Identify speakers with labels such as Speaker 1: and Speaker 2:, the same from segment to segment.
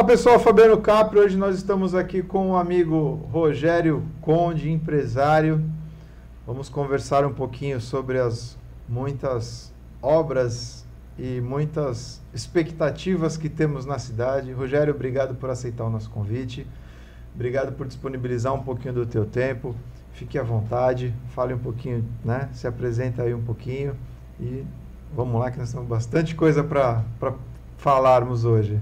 Speaker 1: Fala pessoal, Fabiano Capri. Hoje nós estamos aqui com o amigo Rogério Conde, empresário. Vamos conversar um pouquinho sobre as muitas obras e muitas expectativas que temos na cidade. Rogério, obrigado por aceitar o nosso convite. Obrigado por disponibilizar um pouquinho do teu tempo. Fique à vontade, fale um pouquinho, né? Se apresenta aí um pouquinho e vamos lá que nós temos bastante coisa para falarmos hoje.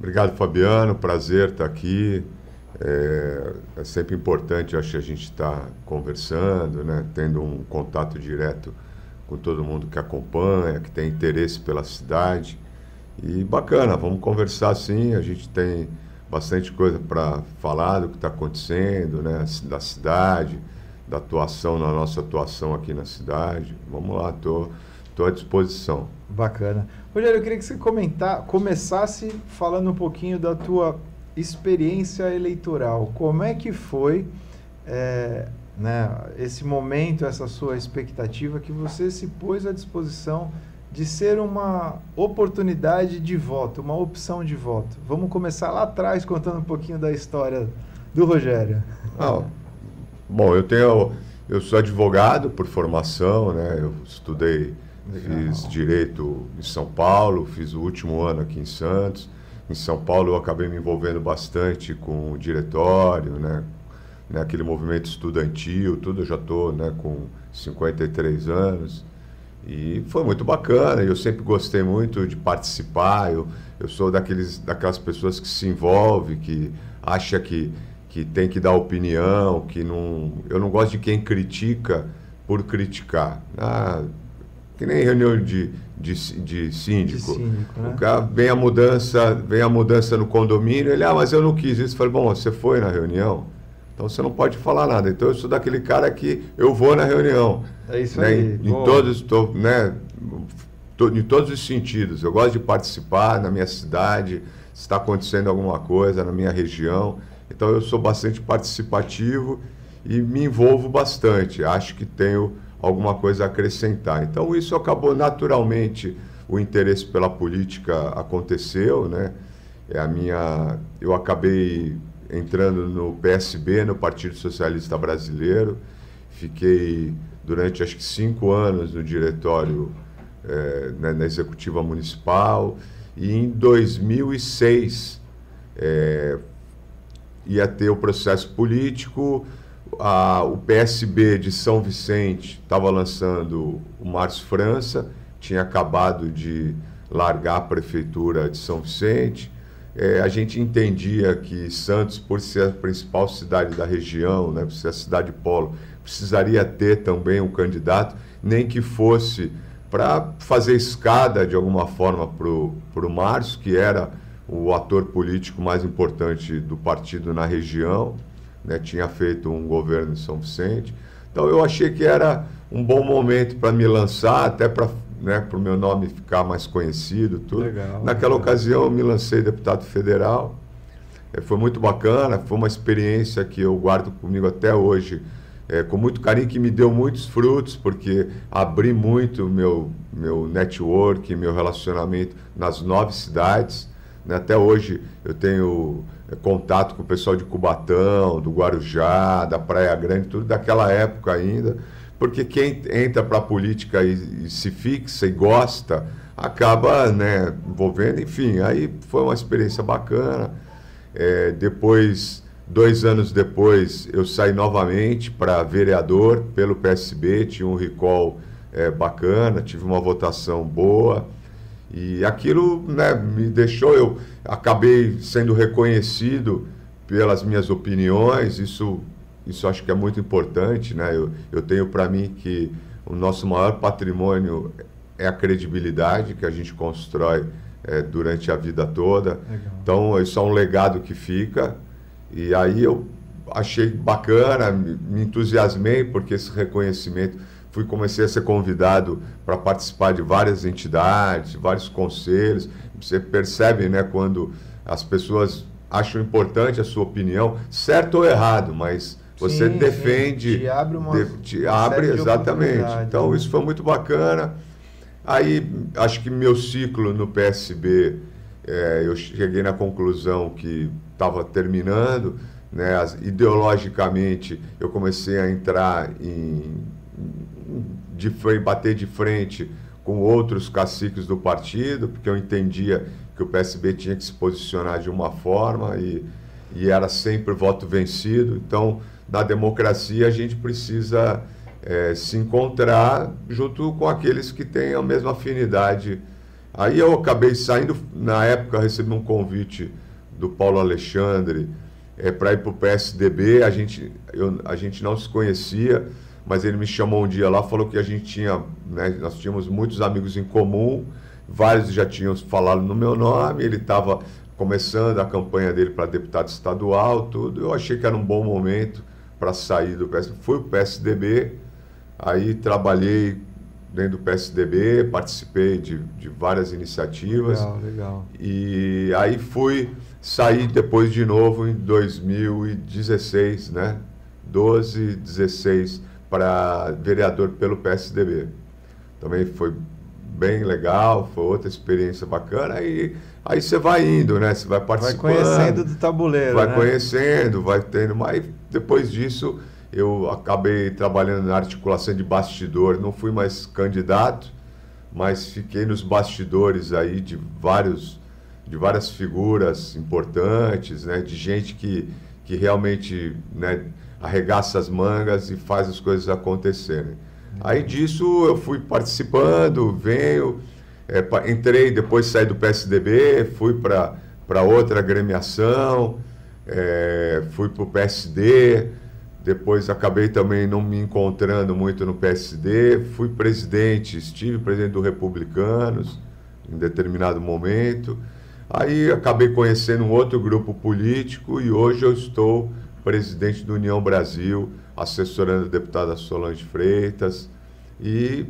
Speaker 2: Obrigado, Fabiano. Prazer estar aqui. É, é sempre importante, acho a gente está conversando, né? tendo um contato direto com todo mundo que acompanha, que tem interesse pela cidade. E bacana, vamos conversar sim. A gente tem bastante coisa para falar do que está acontecendo, né? da cidade, da atuação, na nossa atuação aqui na cidade. Vamos lá, estou tô, tô à disposição.
Speaker 1: Bacana. Rogério, eu queria que você comentar, começasse falando um pouquinho da tua experiência eleitoral. Como é que foi é, né, esse momento, essa sua expectativa que você se pôs à disposição de ser uma oportunidade de voto, uma opção de voto? Vamos começar lá atrás contando um pouquinho da história do Rogério.
Speaker 2: Ah, bom, eu tenho, eu sou advogado por formação, né? Eu estudei Fiz direito em São Paulo, fiz o último ano aqui em Santos. Em São Paulo eu acabei me envolvendo bastante com o diretório, né? né aquele movimento estudantil, tudo. Eu já estou né, com 53 anos. E foi muito bacana. Eu sempre gostei muito de participar. Eu, eu sou daqueles, daquelas pessoas que se envolve, que acha que, que tem que dar opinião, que não. Eu não gosto de quem critica por criticar. Ah, que nem reunião de, de, de síndico. De síndico né? o cara, vem a mudança, vem a mudança no condomínio, ele, ah, mas eu não quis isso. Eu falei, bom, você foi na reunião, então você não pode falar nada. Então eu sou daquele cara que eu vou na reunião.
Speaker 1: É isso né? aí.
Speaker 2: Em, em todos, tô, né, em todos os sentidos. Eu gosto de participar na minha cidade, se está acontecendo alguma coisa na minha região. Então eu sou bastante participativo e me envolvo bastante. Acho que tenho alguma coisa a acrescentar. Então isso acabou naturalmente o interesse pela política aconteceu, né? É a minha, eu acabei entrando no PSB, no Partido Socialista Brasileiro, fiquei durante acho que cinco anos no diretório é, né, na executiva municipal e em 2006 é, ia ter o processo político a, o PSB de São Vicente estava lançando o Márcio França, tinha acabado de largar a prefeitura de São Vicente. É, a gente entendia que Santos, por ser a principal cidade da região, né, por ser a cidade polo, precisaria ter também um candidato, nem que fosse para fazer escada de alguma forma para o Márcio, que era o ator político mais importante do partido na região né, tinha feito um governo em São Vicente. Então eu achei que era um bom momento para me lançar, até para né, o meu nome ficar mais conhecido. Tudo. Legal, Naquela legal. ocasião eu me lancei deputado federal. É, foi muito bacana, foi uma experiência que eu guardo comigo até hoje, é, com muito carinho, que me deu muitos frutos, porque abri muito meu, meu network, meu relacionamento nas nove cidades. Né? Até hoje eu tenho contato com o pessoal de Cubatão, do Guarujá, da Praia Grande, tudo daquela época ainda, porque quem entra para a política e, e, se fixa e gosta, acaba né, envolvendo, enfim, aí foi uma experiência bacana. É, depois, dois anos depois, eu saí novamente para vereador pelo PSB, tinha um recall é, bacana, tive uma votação boa. E aquilo né, me deixou, eu acabei sendo reconhecido pelas minhas opiniões, isso, isso acho que é muito importante. Né? Eu, eu tenho para mim que o nosso maior patrimônio é a credibilidade que a gente constrói é, durante a vida toda. Legal. Então, isso é um legado que fica. E aí eu achei bacana, me, me entusiasmei, porque esse reconhecimento fui comecei a ser convidado para participar de várias entidades, vários conselhos. Você percebe, né, quando as pessoas acham importante a sua opinião, certo ou errado, mas você sim, defende, sim.
Speaker 1: te abre uma, de,
Speaker 2: te abre exatamente. Então né? isso foi muito bacana. Aí acho que meu ciclo no PSB é, eu cheguei na conclusão que estava terminando, né, as, ideologicamente eu comecei a entrar em, de bater de frente com outros caciques do partido, porque eu entendia que o PSB tinha que se posicionar de uma forma e, e era sempre voto vencido. Então, na democracia, a gente precisa é, se encontrar junto com aqueles que têm a mesma afinidade. Aí eu acabei saindo, na época recebi um convite do Paulo Alexandre é, para ir para o PSDB, a gente, eu, a gente não se conhecia, mas ele me chamou um dia lá, falou que a gente tinha, né, nós tínhamos muitos amigos em comum, vários já tinham falado no meu nome, ele estava começando a campanha dele para deputado estadual, tudo, eu achei que era um bom momento para sair do PSDB, fui para o PSDB, Aí trabalhei dentro do PSDB, participei de, de várias iniciativas.
Speaker 1: Legal, legal.
Speaker 2: E aí fui sair depois de novo em 2016, né? 12, 16 para vereador pelo PSDB. Também foi bem legal, foi outra experiência bacana. E aí você vai indo, né? Você vai participando.
Speaker 1: Vai conhecendo do tabuleiro.
Speaker 2: Vai
Speaker 1: né?
Speaker 2: conhecendo, vai tendo. Mas depois disso eu acabei trabalhando na articulação de bastidor, não fui mais candidato, mas fiquei nos bastidores aí de vários de várias figuras importantes, né, de gente que, que realmente né, arregaça as mangas e faz as coisas acontecerem. Aí disso eu fui participando, venho, é, entrei, depois saí do PSDB, fui para outra agremiação, é, fui para o PSD, depois acabei também não me encontrando muito no PSD. Fui presidente, estive presidente do Republicanos em determinado momento. Aí acabei conhecendo um outro grupo político e hoje eu estou presidente do União Brasil, assessorando a deputada Solange Freitas e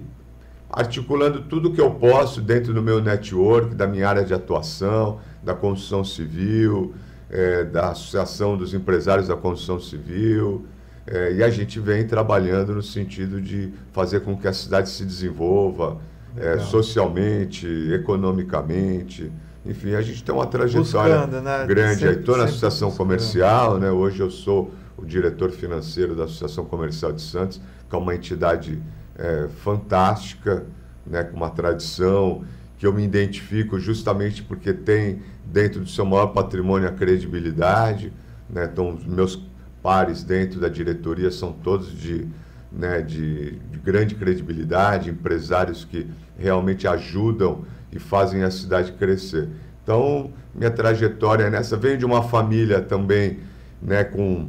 Speaker 2: articulando tudo que eu posso dentro do meu network, da minha área de atuação, da construção civil, é, da Associação dos Empresários da Construção Civil, é, e a gente vem trabalhando no sentido de fazer com que a cidade se desenvolva é, socialmente, economicamente. Enfim, a gente tem uma trajetória
Speaker 1: Buscando, né?
Speaker 2: grande. Estou na Associação buscando. Comercial, né? hoje eu sou o diretor financeiro da Associação Comercial de Santos, que é uma entidade é, fantástica, né? com uma tradição que eu me identifico justamente porque tem dentro do seu maior patrimônio a credibilidade. Né? Então, os meus pares dentro da diretoria são todos de, né, de, de, grande credibilidade, empresários que realmente ajudam e fazem a cidade crescer. Então, minha trajetória é nessa. Venho de uma família também né, com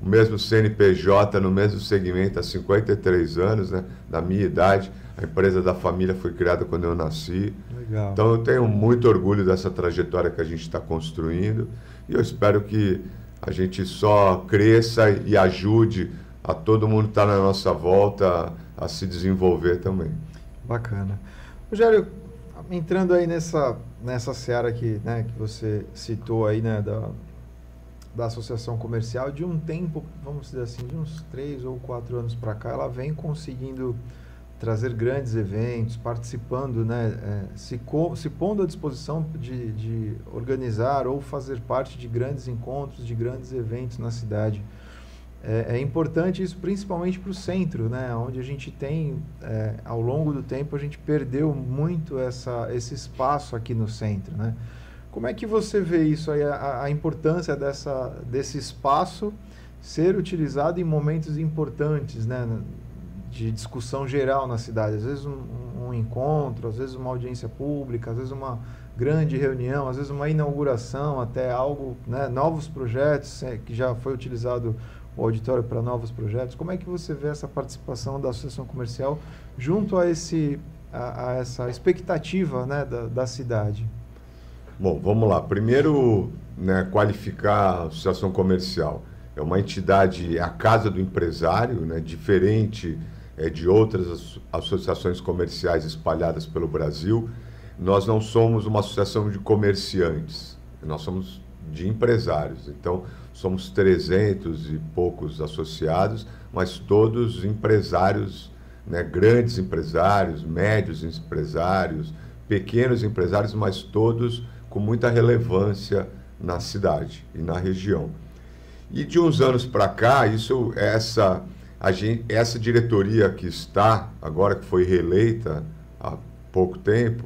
Speaker 2: o mesmo CNPJ, no mesmo segmento há 53 anos, né, da minha idade. A empresa da família foi criada quando eu nasci. Legal. Então, eu tenho muito orgulho dessa trajetória que a gente está construindo e eu espero que a gente só cresça e ajude a todo mundo que está na nossa volta a, a, se desenvolver também.
Speaker 1: Bacana. Rogério, entrando aí nessa, nessa seara que, né, que você citou aí, né, da, da associação comercial, de um tempo, vamos dizer assim, de uns três ou quatro anos para cá, ela vem conseguindo trazer grandes eventos, participando, né, é, se, se pondo à disposição de, de organizar ou fazer parte de grandes encontros, de grandes eventos na cidade. É, é importante isso principalmente para o centro, né, onde a gente tem, é, ao longo do tempo, a gente perdeu muito essa, esse espaço aqui no centro. Né? Como é que você vê isso aí, a, a importância dessa, desse espaço ser utilizado em momentos importantes, né? de discussão geral na cidade. Às vezes um, um, encontro, às vezes uma audiência pública, às vezes uma grande reunião, às vezes uma inauguração, até algo, né, novos projetos, é, que já foi utilizado o auditório para novos projetos. Como é que você vê essa participação da associação comercial junto a, esse, a, a essa expectativa né, da, da cidade?
Speaker 2: Bom, vamos lá. Primeiro, né, qualificar a associação comercial. É uma entidade, é a casa do empresário, né, diferente é, de outras associações comerciais espalhadas pelo Brasil, nós não somos uma associação de comerciantes, nós somos de empresários. Então, somos 300 e poucos associados, mas todos empresários, né, grandes empresários, médios empresários, pequenos empresários, mas todos com muita relevância na cidade e na região. E de uns anos para cá, isso, essa, gente, essa diretoria que está, agora que foi reeleita há pouco tempo,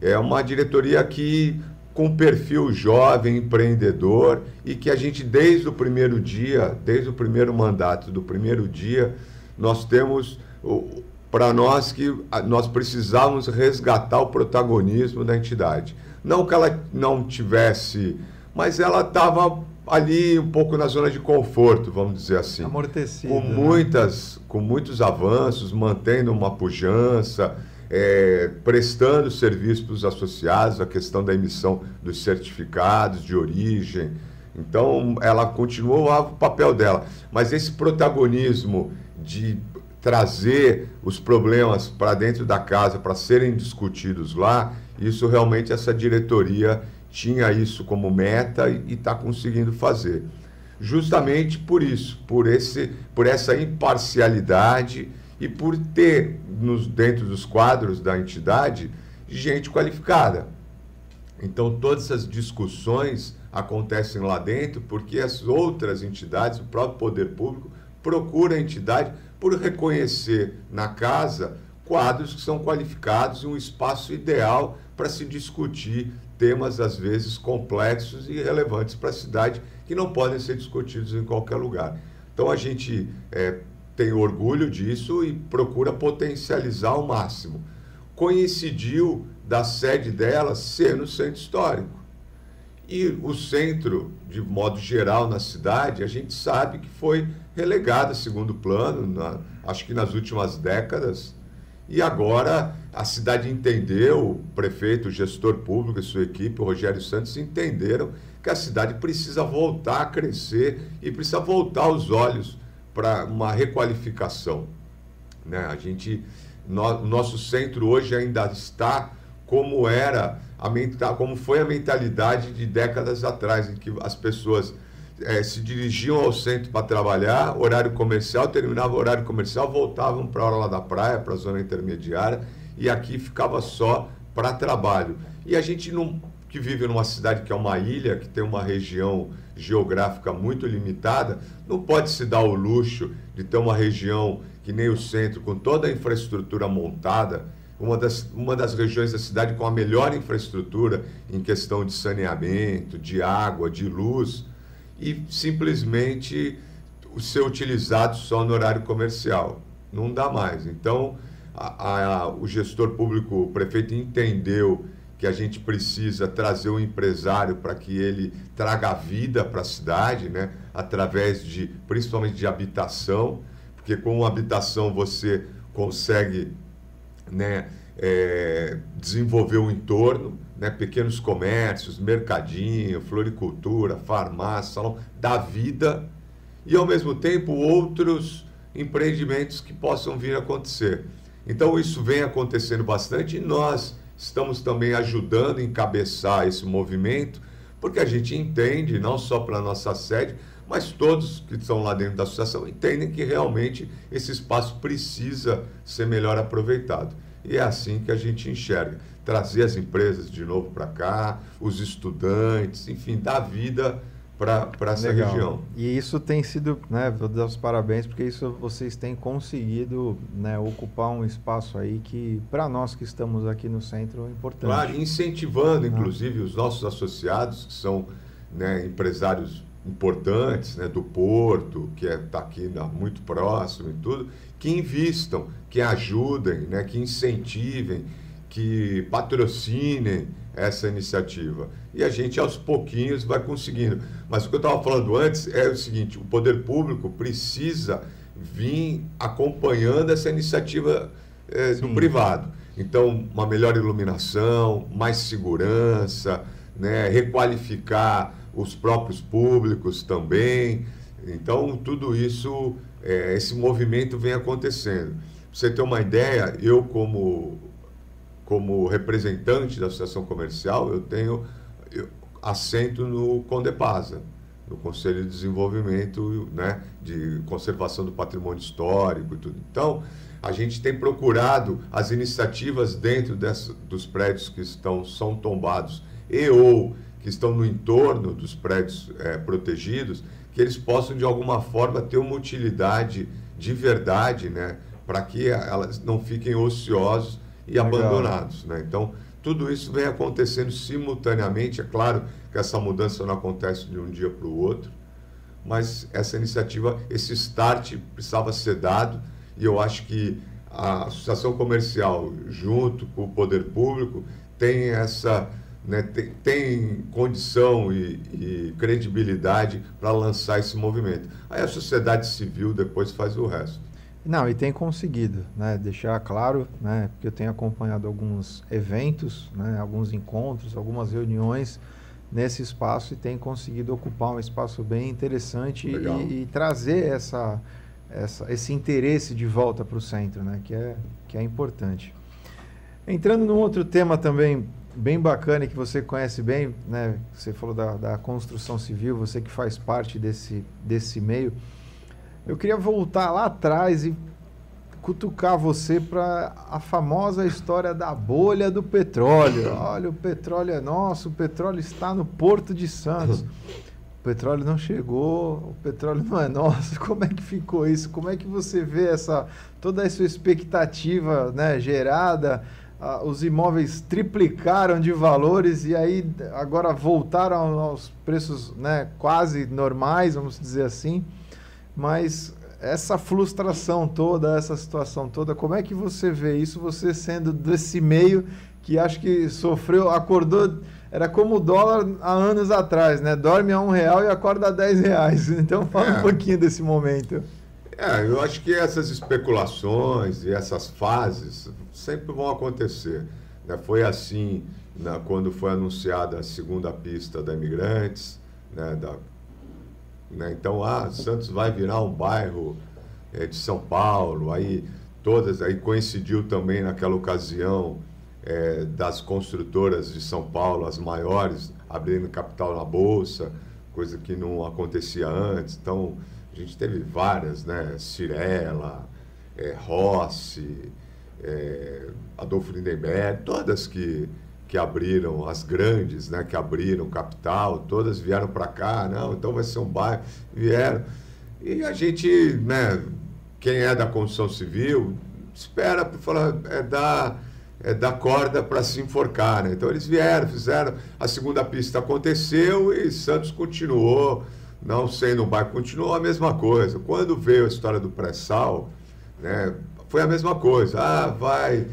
Speaker 2: é uma diretoria que com perfil jovem, empreendedor e que a gente desde o primeiro dia, desde o primeiro mandato do primeiro dia, nós temos para nós que nós precisávamos resgatar o protagonismo da entidade. Não que ela não tivesse, mas ela estava ali um pouco na zona de conforto, vamos dizer assim.
Speaker 1: Amortecida.
Speaker 2: Com, né? muitas, né? com muitos avanços, mantendo uma pujança, é, prestando serviço para os associados, a questão da emissão dos certificados de origem. Então, ela continuou o papel dela. Mas esse protagonismo de trazer os problemas para dentro da casa para serem discutidos lá, isso realmente essa diretoria tinha isso como meta e está conseguindo fazer. Justamente por isso, por, esse, por essa imparcialidade e por ter nos, dentro dos quadros da entidade gente qualificada. Então, todas essas discussões acontecem lá dentro porque as outras entidades, o próprio poder público, procura a entidade por reconhecer na casa quadros que são qualificados e um espaço ideal para se discutir temas, às vezes, complexos e relevantes para a cidade, que não podem ser discutidos em qualquer lugar. Então, a gente é, tem orgulho disso e procura potencializar ao máximo. Coincidiu da sede dela ser no centro histórico. E o centro, de modo geral, na cidade, a gente sabe que foi relegado a segundo plano, na, acho que nas últimas décadas. E agora a cidade entendeu, o prefeito, o gestor público e sua equipe, o Rogério Santos, entenderam que a cidade precisa voltar a crescer e precisa voltar os olhos para uma requalificação. Né? A gente, no, nosso centro hoje ainda está como era, a, como foi a mentalidade de décadas atrás, em que as pessoas é, se dirigiam ao centro para trabalhar, horário comercial, terminava o horário comercial, voltavam para a hora lá da praia, para a zona intermediária, e aqui ficava só para trabalho. E a gente não, que vive numa cidade que é uma ilha, que tem uma região geográfica muito limitada, não pode se dar o luxo de ter uma região que nem o centro, com toda a infraestrutura montada, uma das, uma das regiões da cidade com a melhor infraestrutura em questão de saneamento, de água, de luz, e simplesmente ser utilizado só no horário comercial. Não dá mais. Então, a, a, o gestor público, o prefeito, entendeu que a gente precisa trazer o empresário para que ele traga vida para a cidade, né? através de, principalmente de habitação, porque com habitação você consegue né, é, desenvolver o entorno, né, pequenos comércios, mercadinho, floricultura, farmácia, salão, da vida, e ao mesmo tempo outros empreendimentos que possam vir a acontecer. Então isso vem acontecendo bastante e nós estamos também ajudando a encabeçar esse movimento, porque a gente entende, não só para a nossa sede, mas todos que estão lá dentro da associação entendem que realmente esse espaço precisa ser melhor aproveitado. E é assim que a gente enxerga. Trazer as empresas de novo para cá, os estudantes, enfim, dar vida para essa Legal. região.
Speaker 1: E isso tem sido, né, vou dar os parabéns, porque isso vocês têm conseguido né, ocupar um espaço aí que, para nós que estamos aqui no centro, é importante.
Speaker 2: Claro, incentivando, ah. inclusive, os nossos associados, que são né, empresários importantes né, do Porto, que está é, tá aqui né, muito próximo e tudo, que invistam, que ajudem, né, que incentivem, que patrocinem essa iniciativa. E a gente, aos pouquinhos, vai conseguindo. Mas o que eu estava falando antes é o seguinte: o poder público precisa vir acompanhando essa iniciativa é, do privado. Então, uma melhor iluminação, mais segurança, né, requalificar os próprios públicos também. Então, tudo isso, é, esse movimento vem acontecendo. Pra você ter uma ideia, eu como como representante da associação comercial, eu tenho assento no Condepasa, no Conselho de Desenvolvimento, né, de conservação do patrimônio histórico e tudo. Então, a gente tem procurado as iniciativas dentro dessa, dos prédios que estão são tombados e ou que estão no entorno dos prédios é, protegidos, que eles possam de alguma forma ter uma utilidade de verdade, né, para que elas não fiquem ociosos e Legal. abandonados, né? Então tudo isso vem acontecendo simultaneamente. É claro que essa mudança não acontece de um dia para o outro, mas essa iniciativa, esse start precisava ser dado e eu acho que a associação comercial, junto com o poder público, tem essa né, tem, tem, condição e, e credibilidade para lançar esse movimento. Aí a sociedade civil depois faz o resto.
Speaker 1: Não, e tem conseguido, né, deixar claro, né, porque eu tenho acompanhado alguns eventos, né, alguns encontros, algumas reuniões nesse espaço e tem conseguido ocupar um espaço bem interessante e, e, trazer essa, essa, esse interesse de volta para o centro, né, que, é, que é importante. Entrando num outro tema também bem bacana e que você conhece bem, né, você falou da, da construção civil, você que faz parte desse, desse meio, eu queria voltar lá atrás e cutucar você para a famosa história da bolha do petróleo. Olha, o petróleo é nosso, o petróleo está no Porto de Santos. O petróleo não chegou, o petróleo não é nosso. Como é que ficou isso? Como é que você vê essa toda essa expectativa, né, gerada? Ah, os imóveis triplicaram de valores e aí agora voltaram aos preços, né, quase normais, vamos dizer assim. Mas essa frustração toda, essa situação toda, como é que você vê isso, você sendo desse meio que acho que sofreu, acordou, era como o dólar há anos atrás, né? Dorme a um real e acorda a dez reais. Então fala é. um pouquinho desse momento.
Speaker 2: É, eu acho que essas especulações e essas fases sempre vão acontecer. Né? Foi assim né, quando foi anunciada a segunda pista da Imigrantes, né, da né? Então, ah, Santos vai virar um bairro é, de São Paulo, aí todas, aí coincidiu também naquela ocasião é, das construtoras de São Paulo, as maiores, abrindo capital na Bolsa, coisa que não acontecia antes. Então, a gente teve várias, né? Cirela, é, Rossi, é, Adolfo Lindenberg, todas que que abriram, as grandes, né, que abriram capital, todas vieram para cá, não, então vai ser um bairro, vieram. E a gente, né, quem é da construção civil, espera para falar, é dar, é dar corda para se enforcar, né? Então eles vieram, fizeram, a segunda pista aconteceu e Santos continuou, não sendo um bairro, continuou a mesma coisa. Quando veio a história do pré-sal, né, foi a mesma coisa. Ah, vai.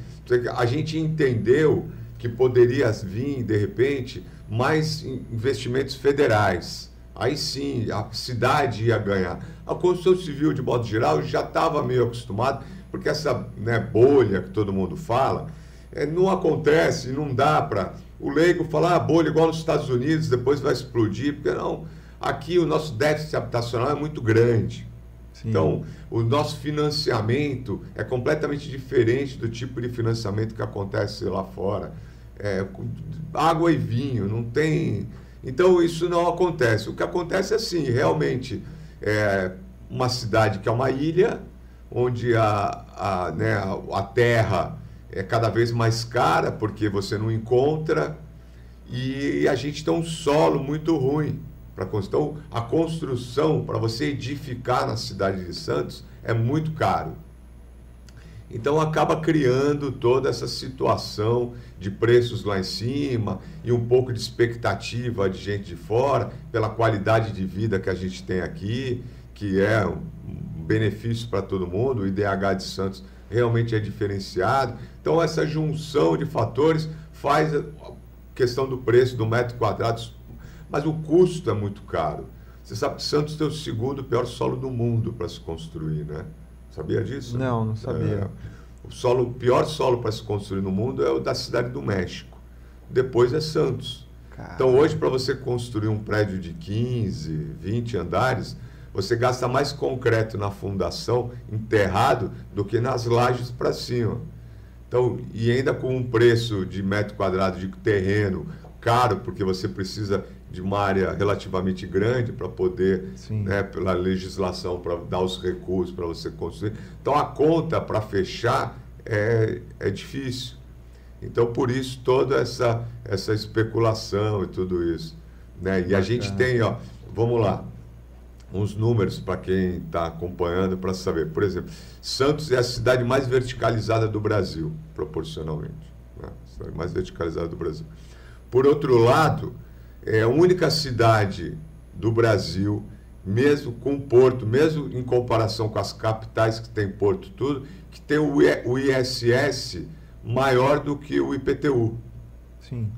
Speaker 2: A gente entendeu que poderia vir, de repente, mais investimentos federais. Aí sim, a cidade ia ganhar. A construção civil, de modo geral, já estava meio acostumado, porque essa né, bolha que todo mundo fala, é, não acontece, não dá para o leigo falar ah, bolha igual nos Estados Unidos, depois vai explodir, porque não. Aqui o nosso déficit habitacional é muito grande. Sim. Então, o nosso financiamento é completamente diferente do tipo de financiamento que acontece lá fora é, água e vinho, não tem. Então isso não acontece. O que acontece é assim, realmente é uma cidade que é uma ilha, onde a, a, né, a, terra é cada vez mais cara, porque você não encontra, e a gente tem um solo muito ruim. para Então, a construção, para você edificar na cidade de Santos, é muito caro. Então acaba criando toda essa situação de preços lá em cima e um pouco de expectativa de gente de fora pela qualidade de vida que a gente tem aqui, que é um benefício para todo mundo. O IDH de Santos realmente é diferenciado. Então essa junção de fatores faz a questão do preço do metro quadrado, mas o custo é muito caro. Você sabe que Santos tem o segundo pior solo do mundo para se construir, né? Sabia disso?
Speaker 1: Não, não sabia. É,
Speaker 2: o, solo, o pior solo para se construir no mundo é o da cidade do México. Depois é Santos. Caramba. Então hoje, para você construir um prédio de 15, 20 andares, você gasta mais concreto na fundação, enterrado, do que nas lajes para cima. Então, e ainda com um preço de metro quadrado de terreno caro, porque você precisa de uma área relativamente grande para poder, né, pela legislação, para dar os recursos para você construir. Então a conta para fechar é, é difícil. Então, por isso, toda essa, essa especulação e tudo isso. Né? E a gente tem, ó, vamos lá, uns números para quem está acompanhando para saber. Por exemplo, Santos é a cidade mais verticalizada do Brasil, proporcionalmente. Né? A cidade mais verticalizada do Brasil. Por outro lado, é a única cidade do Brasil, mesmo com Porto, mesmo em comparação com as capitais que tem Porto, tudo, que tem o ISS maior do que o IPTU.
Speaker 1: Sim.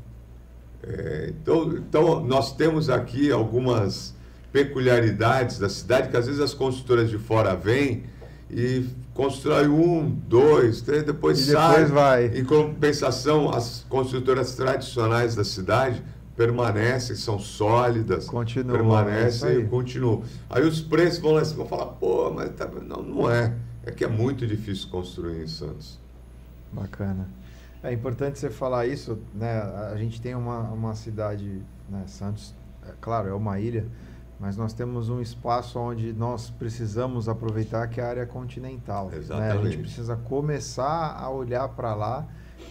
Speaker 2: É, então, então, nós temos aqui algumas peculiaridades da cidade que às vezes as construtoras de fora vêm e constrói um, dois, três, depois
Speaker 1: e
Speaker 2: sai.
Speaker 1: Depois vai.
Speaker 2: Em compensação, as construtoras tradicionais da cidade permanecem, são sólidas,
Speaker 1: continuam,
Speaker 2: permanecem é e continuam. Aí os preços vão lá vão falar, pô, mas tá... não, não é. É que é muito difícil construir em Santos.
Speaker 1: Bacana. É importante você falar isso, né? A gente tem uma, uma cidade, né? Santos, é, claro, é uma ilha, mas nós temos um espaço onde nós precisamos aproveitar que é a área continental. Né? A gente precisa começar a olhar para lá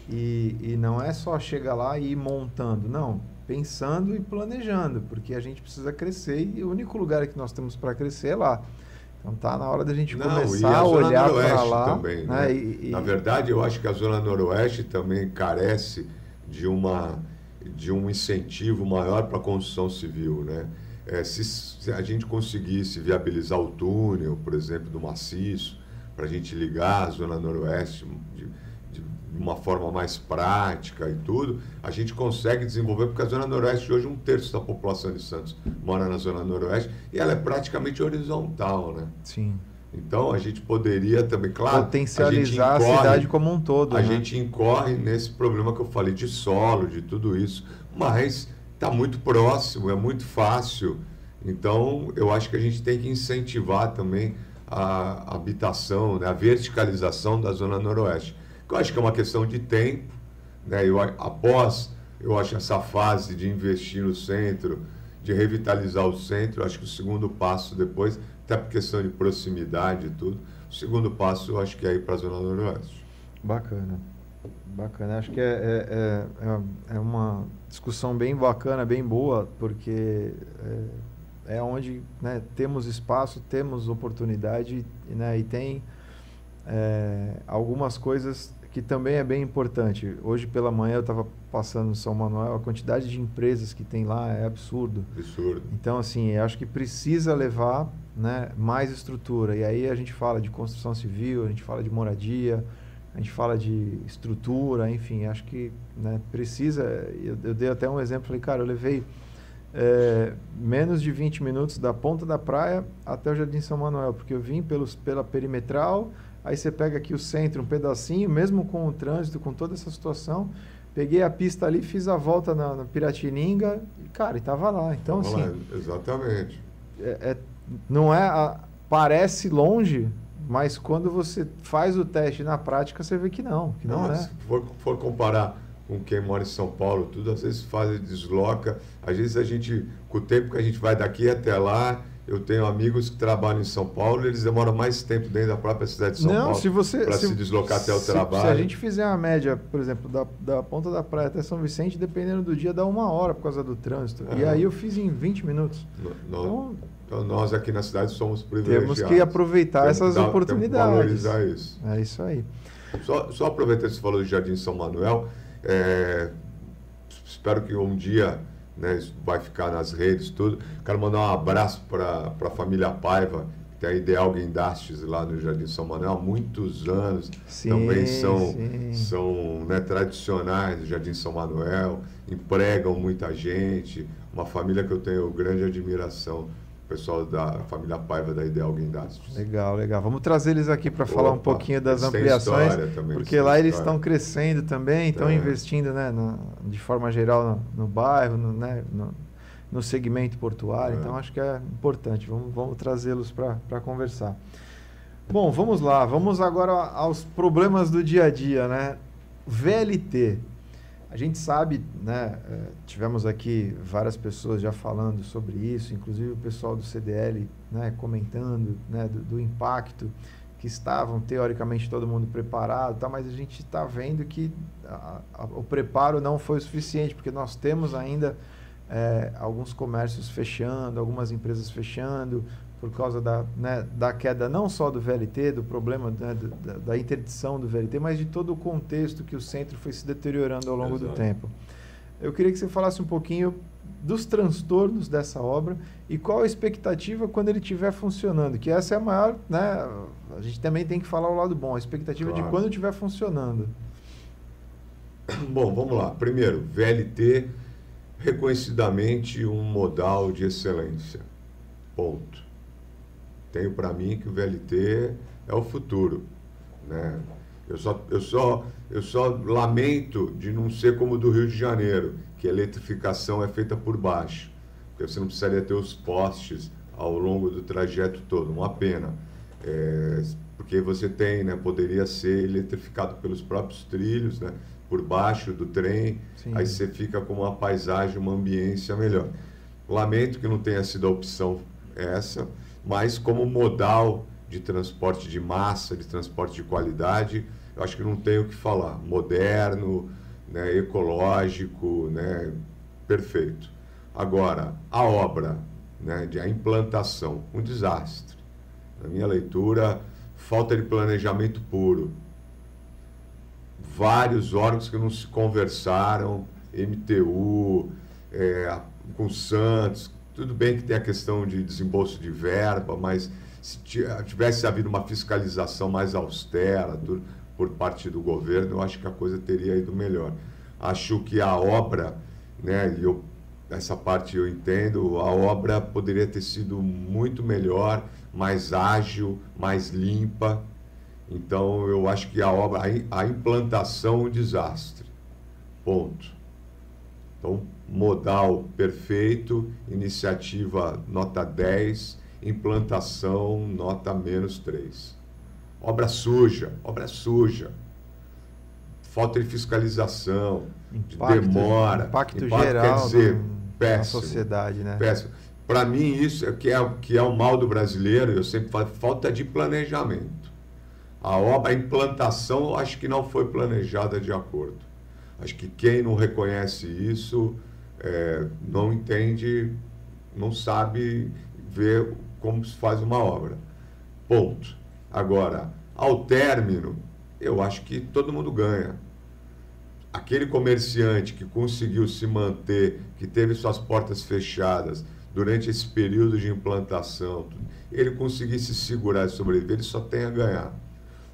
Speaker 1: e, e não é só chegar lá e ir montando, não, pensando e planejando, porque a gente precisa crescer e o único lugar que nós temos para crescer é lá. Então tá na hora da gente não, começar a, a olhar para lá.
Speaker 2: Também, né? né? E, e... Na verdade, eu acho que a zona noroeste também carece de uma de um incentivo maior para a construção civil, né? É, se, se, a gente conseguisse viabilizar o túnel, por exemplo, do maciço, para a gente ligar a zona noroeste de, de, uma forma mais prática e tudo, a gente consegue desenvolver, porque a zona noroeste hoje um terço da população de Santos mora na zona noroeste e ela é praticamente horizontal, né?
Speaker 1: Sim.
Speaker 2: Então a gente poderia também, claro,
Speaker 1: potencializar a, incorre, a cidade como um todo.
Speaker 2: A
Speaker 1: né?
Speaker 2: gente incorre nesse problema que eu falei de solo, de tudo isso, mas está muito próximo, é muito fácil. Então, eu acho que a gente tem que incentivar também a habitação, né, a verticalização da zona noroeste. Eu acho que é uma questão de tempo. Né, eu, após, eu acho, essa fase de investir no centro, de revitalizar o centro, acho que o segundo passo depois, até por questão de proximidade e tudo, o segundo passo eu acho que é ir para a zona noroeste.
Speaker 1: Bacana. Bacana, acho que é, é, é, é, uma discussão bem bacana, bem boa, porque é, é onde né, temos espaço, temos oportunidade né, e tem é, algumas coisas que também é bem importante. Hoje pela manhã eu estava passando no São Manuel, a quantidade de empresas que tem lá é absurdo.
Speaker 2: Absurdo.
Speaker 1: Então, assim, acho que precisa levar né, mais estrutura. E aí a gente fala de construção civil, a gente fala de moradia, a gente fala de estrutura, enfim, acho que né, precisa. Eu, eu, dei até um exemplo, falei, cara, eu levei é, menos de 20 minutos da ponta da praia até o Jardim São Manuel, porque eu vim pelos, pela perimetral, aí você pega aqui o centro, um pedacinho, mesmo com o trânsito, com toda essa situação, peguei a pista ali, fiz a volta na, na Piratininga e, cara, estava lá. Então, tava assim. Lá,
Speaker 2: exatamente.
Speaker 1: É, é, não é. A, parece longe, mas quando você faz o teste na prática, você vê que não, que não, não é. Se
Speaker 2: for, for, comparar com quem mora em São Paulo, tudo, às vezes faz, desloca. Às vezes a gente, com o tempo que a gente vai daqui até lá, eu tenho amigos que trabalham em São Paulo, eles demoram mais tempo dentro da própria cidade de São
Speaker 1: não,
Speaker 2: Paulo para
Speaker 1: se,
Speaker 2: se, deslocar até o
Speaker 1: se,
Speaker 2: trabalho. Se
Speaker 1: a gente fizer a média, por exemplo, da, da ponta da praia até São Vicente, dependendo do dia, dá uma hora por causa do trânsito. E aí eu fiz em 20 minutos.
Speaker 2: No, no, então, então, nós aqui na cidade somos privilegiados.
Speaker 1: Temos que aproveitar temos essas dar, oportunidades.
Speaker 2: valorizar isso.
Speaker 1: É isso aí.
Speaker 2: Só, só aproveitando que você falou do Jardim São Manuel, é, espero que um dia né, isso vai ficar nas redes tudo. Quero mandar um abraço para a família Paiva, que tem a Ideal Guindastes lá no Jardim São Manuel há muitos anos.
Speaker 1: Sim,
Speaker 2: Também são,
Speaker 1: sim.
Speaker 2: são né, tradicionais do Jardim São Manuel, empregam muita gente. Uma família que eu tenho grande admiração pessoal da família Paiva da Ideal Guindastes.
Speaker 1: Legal, legal. Vamos trazer eles aqui para falar um pouquinho das ampliações, também, porque lá eles estão crescendo também, estão é. investindo né, no, de forma geral no, no bairro, no, né, no, no, segmento portuário, é. então acho que é importante. Vamos, vamos trazê-los para conversar. Bom, vamos lá. Vamos agora aos problemas do dia a dia, né? VLT. A gente sabe, né, eh, tivemos aqui várias pessoas já falando sobre isso, inclusive o pessoal do CDL né, comentando né, do, do impacto que estavam teoricamente todo mundo preparado, tá? mas a gente está vendo que a, a, o preparo não foi o suficiente, porque nós temos ainda é, alguns comércios fechando, algumas empresas fechando, por causa da, né, da queda não só do VLT, do problema né, da, da, interdição do VLT, mas de todo o contexto que o centro foi se deteriorando ao longo Exato. do tempo. Eu queria que você falasse um pouquinho dos transtornos dessa obra e qual a expectativa quando ele estiver funcionando, que essa é a maior, né? A gente também tem que falar o lado bom, a expectativa claro. de quando estiver funcionando.
Speaker 2: Bom, vamos lá. Primeiro, VLT reconhecidamente um modal de excelência. Ponto. Tenho para mim que o VLT é o futuro, né? Eu só, eu, só, eu só lamento de não ser como o do Rio de Janeiro, que a eletrificação é feita por baixo. Porque você não precisaria ter os postes ao longo do trajeto todo. Uma pena. É, porque você tem, né, poderia ser eletrificado pelos próprios trilhos, né, por baixo do trem, Sim. aí você fica com uma paisagem, uma ambiência melhor. Lamento que não tenha sido a opção essa, mas como modal de transporte de massa, de transporte de qualidade, eu acho que não tem o que falar. Moderno, né, ecológico, né, perfeito. Agora, a obra, né, de a implantação, um desastre. Na minha leitura, falta de planejamento puro. Vários órgãos que não se conversaram, MTU, é, com Santos, tudo bem que tem a questão de desembolso de verba, mas se tivesse havido uma fiscalização mais austera por parte do governo, eu acho que a coisa teria ido melhor. Acho que a obra, né, eu, essa parte eu entendo, a obra poderia ter sido muito melhor, mais ágil, mais limpa. Então, eu acho que a obra, a, implantação, um desastre. Ponto. Então, modal perfeito, iniciativa nota 10, implantação nota menos 3. Obra suja, obra suja. Falta de fiscalização, impacto, de demora.
Speaker 1: Impacto, impacto geral
Speaker 2: quer dizer, do, péssimo,
Speaker 1: na sociedade, né?
Speaker 2: Péssimo. Para mim, isso é que, é que é o mal do brasileiro, eu sempre falo, falta de planejamento. A obra, a implantação, acho que não foi planejada de acordo. Acho que quem não reconhece isso é, não entende, não sabe ver como se faz uma obra. Ponto. Agora, ao término, eu acho que todo mundo ganha. Aquele comerciante que conseguiu se manter, que teve suas portas fechadas durante esse período de implantação, ele conseguir se segurar e sobreviver, ele só tem a ganhar.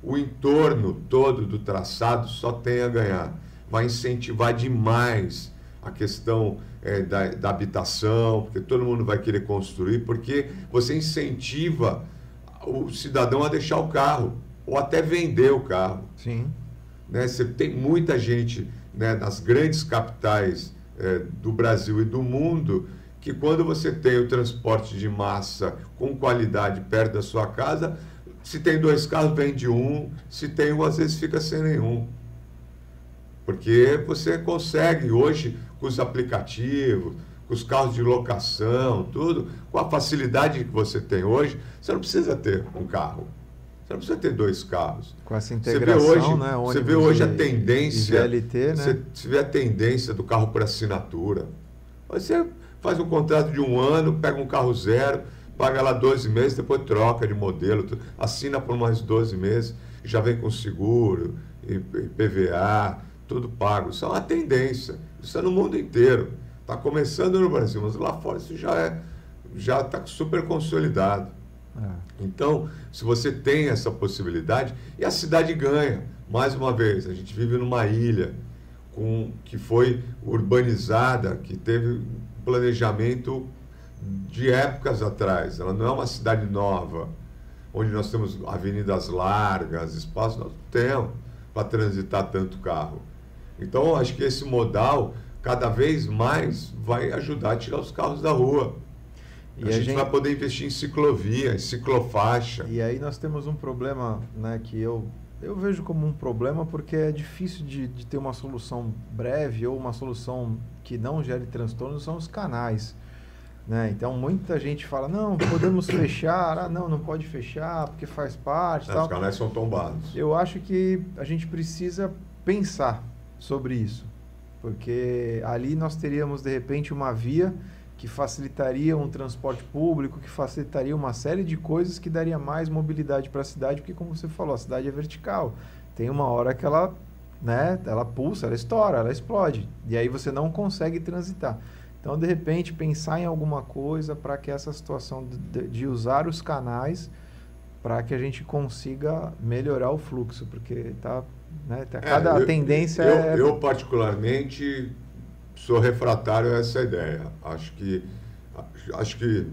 Speaker 2: O entorno todo do traçado só tem a ganhar. Vai incentivar demais a questão é, da, da habitação, porque todo mundo vai querer construir, porque você incentiva o cidadão a deixar o carro ou até vender o carro.
Speaker 1: Sim.
Speaker 2: Né? Você tem muita gente né, nas grandes capitais é, do Brasil e do mundo que quando você tem o transporte de massa com qualidade perto da sua casa, se tem dois carros, vende um, se tem um, às vezes fica sem nenhum. Porque você consegue hoje com os aplicativos, com os carros de locação, tudo, com a facilidade que você tem hoje, você não precisa ter um carro. Você não precisa ter dois carros.
Speaker 1: Com essa integração,
Speaker 2: você vê hoje,
Speaker 1: né?
Speaker 2: Você vê hoje a tendência.
Speaker 1: VLT, né?
Speaker 2: Você, você vê a tendência do carro por assinatura. Você faz um contrato de um ano, pega um carro zero, paga lá 12 meses, depois troca de modelo, assina por mais 12 meses, já vem com seguro, PVA, tudo pago. Isso é uma tendência. Isso é no mundo inteiro. Está começando no Brasil, mas lá fora isso já é já está super consolidado. É. Então, se você tem essa possibilidade, e a cidade ganha, mais uma vez, a gente vive numa ilha com, que foi urbanizada, que teve planejamento de épocas atrás. Ela não é uma cidade nova, onde nós temos avenidas largas, espaços, nós não temos para transitar tanto carro. Então, acho que esse modal, cada vez mais, vai ajudar a tirar os carros da rua. E a, a gente, gente, vai poder investir em ciclovia, em ciclofaixa.
Speaker 1: E aí nós temos um problema né, que eu, eu vejo como um problema porque é difícil de, de ter uma solução breve ou uma solução que não gere transtorno, são os canais. Né? Então muita gente fala, não, podemos fechar, ah, não, não pode fechar, porque faz parte.
Speaker 2: É. Os canais são tombados.
Speaker 1: Eu acho que a gente precisa pensar sobre isso. Porque ali nós teríamos, de repente, uma via que facilitaria um transporte público, que facilitaria uma série de coisas que daria mais mobilidade para a cidade, porque como você falou, a cidade é vertical. Tem uma hora que ela, né, ela pulsa, ela estoura, ela explode. E aí você não consegue transitar. Então, de repente, pensar em alguma coisa para que essa situação de, de, usar os canais para que a gente consiga melhorar o fluxo, porque tá, né, tá cada é, eu, tendência
Speaker 2: eu,
Speaker 1: é...
Speaker 2: eu particularmente sou refratário a essa ideia. Acho que acho que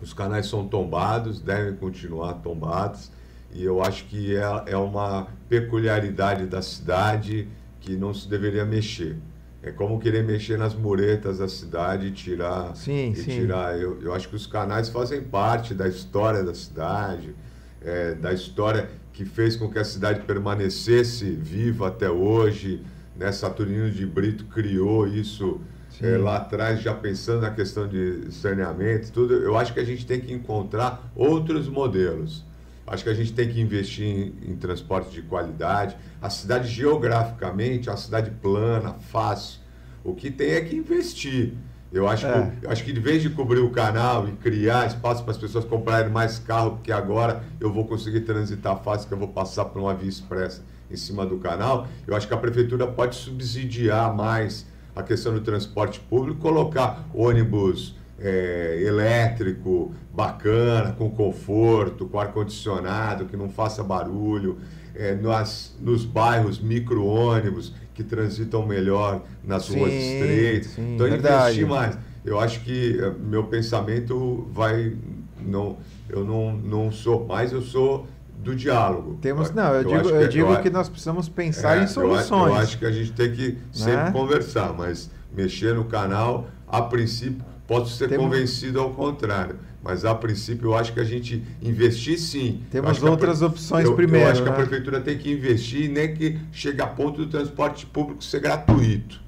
Speaker 2: os canais são tombados, devem continuar tombados, e eu acho que é, é uma peculiaridade da cidade que não se deveria mexer. É como querer mexer nas muretas da cidade e tirar.
Speaker 1: Sim,
Speaker 2: e
Speaker 1: sim.
Speaker 2: tirar. Eu, eu acho que os canais fazem parte da história da cidade, é, da história que fez com que a cidade permanecesse viva até hoje. Né? Saturnino de Brito criou isso é, lá atrás, já pensando na questão de saneamento, tudo. Eu acho que a gente tem que encontrar outros modelos. Acho que a gente tem que investir em, em, transporte de qualidade. A cidade, geograficamente, é uma cidade plana, fácil. O que tem é que investir. Eu acho, é. que, eu acho que, de vez de cobrir o canal e criar espaço para as pessoas comprarem mais carro, porque agora eu vou conseguir transitar fácil, que eu vou passar por uma via expressa em cima do canal, eu acho que a prefeitura pode subsidiar mais a questão do transporte público, colocar ônibus é, elétrico, bacana, com conforto, com ar-condicionado, que não faça barulho, é, nas, nos bairros micro-ônibus que transitam melhor nas sim, ruas estreitas. Sim, então, verdade. investir mais. Eu acho que é, meu pensamento vai. Não, eu não, não sou mais, eu sou do diálogo.
Speaker 1: Temos, não, eu, eu digo, eu digo que nós precisamos pensar é, em soluções.
Speaker 2: Eu, eu, acho que a gente tem que sempre né? conversar, mas mexer no canal, a princípio, Posso ser Temos... convencido ao contrário. Mas, a princípio, eu acho que a gente investir sim.
Speaker 1: Temos outras a, opções eu, primeiro.
Speaker 2: Eu acho
Speaker 1: né?
Speaker 2: que a né? prefeitura tem que investir, nem que chegue a ponto do transporte público ser gratuito,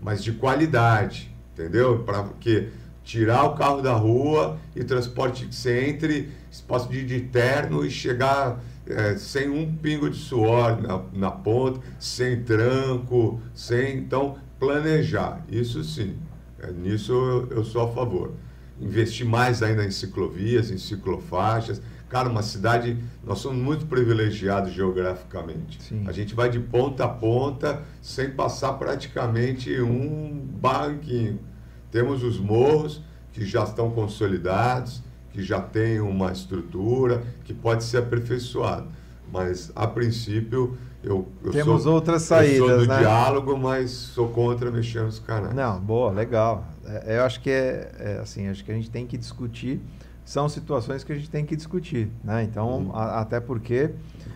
Speaker 2: mas de qualidade, entendeu? Para que tirar o carro da rua e transporte que você entre, espaço de, de terno e chegar é, sem um pingo de suor na, na ponta, sem tranco, sem. Então, planejar, isso sim. É, nisso eu, eu sou a favor. Investir mais ainda em ciclovias, em ciclofaixas. Cara, uma cidade, nós somos muito privilegiados geograficamente. Sim. A gente vai de ponta a ponta sem passar praticamente um banquinho. Temos os morros que já estão consolidados, que já têm uma estrutura, que pode ser aperfeiçoado. Mas, a princípio, eu, eu
Speaker 1: Temos
Speaker 2: sou,
Speaker 1: outras saídas, eu
Speaker 2: sou do
Speaker 1: né?
Speaker 2: diálogo, mas sou contra mexer nos canais.
Speaker 1: Não, boa, legal. É, eu acho que é, é, assim, acho que a gente tem que discutir. São situações que a gente tem que discutir, né? Então, uhum. a, até porque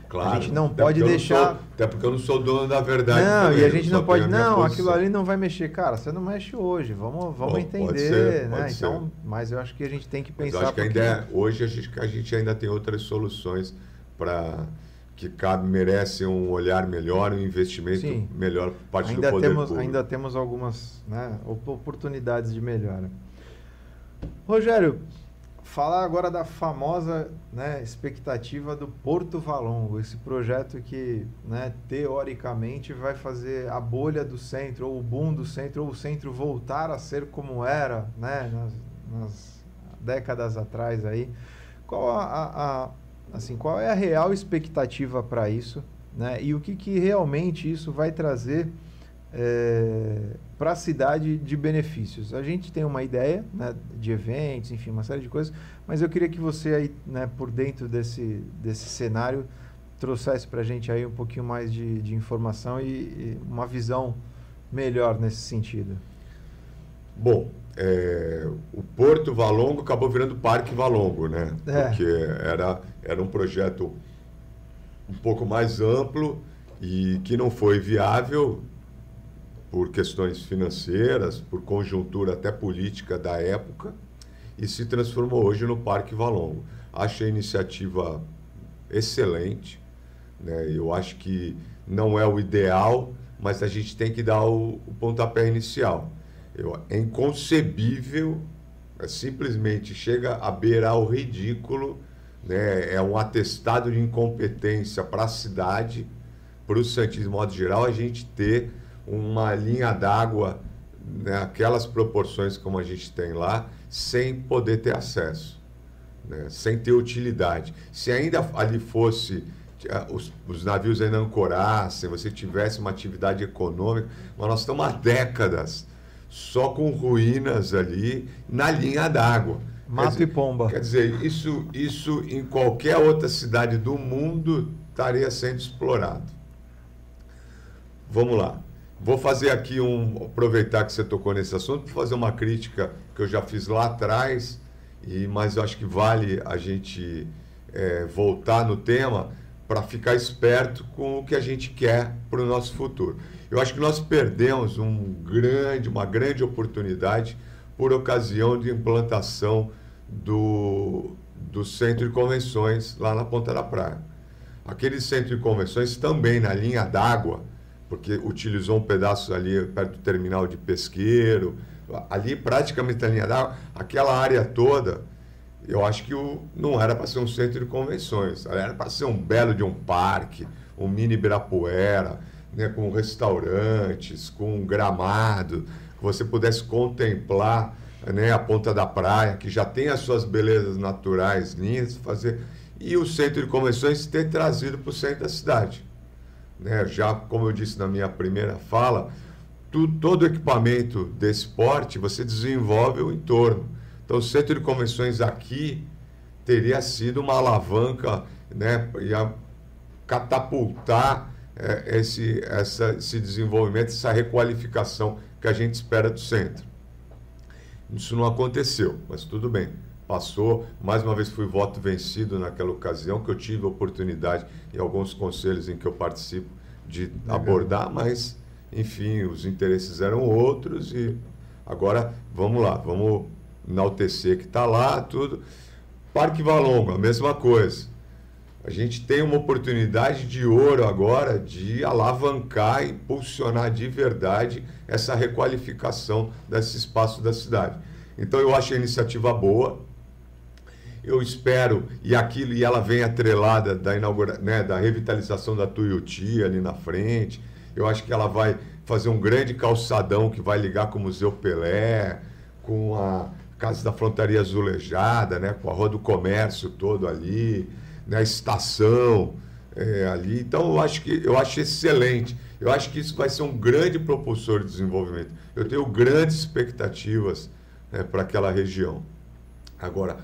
Speaker 1: claro, a gente não pode deixar.
Speaker 2: Sou, até porque eu não sou dono da verdade.
Speaker 1: Não, também, e a gente não pode. Não, aquilo ali não vai mexer. Cara, você não mexe hoje. Vamos, vamos Bom, entender, ser, né? Então, mas eu acho que a gente tem que pensar. Mas
Speaker 2: eu acho que ainda é, hoje a gente, a gente ainda tem outras soluções para que cabe, merece um olhar melhor, um investimento Sim. melhor por parte
Speaker 1: ainda
Speaker 2: do poder
Speaker 1: temos,
Speaker 2: público.
Speaker 1: Ainda temos algumas né, oportunidades de melhora. Rogério, falar agora da famosa né, expectativa do Porto Valongo, esse projeto que né, teoricamente vai fazer a bolha do centro, ou o boom do centro, ou o centro voltar a ser como era né, nas, nas décadas atrás aí. Qual a, a assim, qual é a real expectativa para isso, né? E o que, que realmente isso vai trazer é, para a cidade de benefícios. A gente tem uma ideia né, de eventos, enfim, uma série de coisas, mas eu queria que você aí, né, por dentro desse, desse cenário, trouxesse para a gente aí um pouquinho mais de, de informação e, e uma visão melhor nesse sentido.
Speaker 2: Bom, é, o Porto Valongo acabou virando Parque Valongo, né? É. Porque era, era um projeto um pouco mais amplo e que não foi viável por questões financeiras, por conjuntura até política da época, e se transformou hoje no Parque Valongo. Acho a iniciativa excelente, né? eu acho que não é o ideal, mas a gente tem que dar o, o pontapé inicial. Eu, é inconcebível É simplesmente chega a beirar o ridículo, né? é um atestado de incompetência para a cidade, para o Santos de modo geral, a gente ter uma linha d'água naquelas né? proporções como a gente tem lá, sem poder ter acesso, né? sem ter utilidade. Se ainda ali fosse os, os, navios ainda ancorassem, você tivesse uma atividade econômica, mas nós estamos há décadas só com ruínas ali na linha d'água.
Speaker 1: Mato
Speaker 2: dizer,
Speaker 1: e pomba.
Speaker 2: Quer dizer, isso, isso em qualquer outra cidade do mundo estaria sendo explorado. Vamos lá. Vou fazer aqui um. aproveitar que você tocou nesse assunto, para fazer uma crítica que eu já fiz lá atrás, e, mas eu acho que vale a gente é, voltar no tema para ficar esperto com o que a gente quer para o nosso futuro. Eu acho que nós perdemos um grande, uma grande oportunidade por ocasião de implantação do, do centro de convenções lá na Ponta da Praia. Aquele centro de convenções também na linha d'água, porque utilizou um pedaço ali perto do terminal de pesqueiro, ali praticamente na linha d'água, aquela área toda, eu acho que o, não era para ser um centro de convenções, era para ser um belo de um parque, um mini Ibirapuera, né, com restaurantes, com gramado, que você pudesse contemplar né, a ponta da praia, que já tem as suas belezas naturais lindas, fazer e o centro de convenções ter trazido para o centro da cidade. Né? Já, como eu disse na minha primeira fala, tu, todo equipamento desse porte você desenvolve o entorno. Então, o centro de convenções aqui teria sido uma alavanca, né, ia catapultar é, esse, essa, esse desenvolvimento, essa requalificação que a gente espera do centro. Isso não aconteceu, mas tudo bem. Passou, mais uma vez fui voto vencido naquela ocasião, que eu tive a oportunidade em alguns conselhos em que eu participo de Legal. abordar, mas, enfim, os interesses eram outros e agora vamos lá, vamos enaltecer que está lá, tudo. Parque Valongo, a mesma coisa a gente tem uma oportunidade de ouro agora de alavancar impulsionar de verdade essa requalificação desse espaço da cidade. Então eu acho a iniciativa boa. Eu espero, e aquilo, e ela vem atrelada da, inaugura, né, da revitalização da Tuiuti ali na frente. Eu acho que ela vai fazer um grande calçadão que vai ligar com o Museu Pelé, com a Casa da Frontaria Azulejada, né, com a Rua do Comércio todo ali na estação é, ali. Então eu acho que eu acho excelente. Eu acho que isso vai ser um grande propulsor de desenvolvimento. Eu tenho grandes expectativas né, para aquela região. Agora,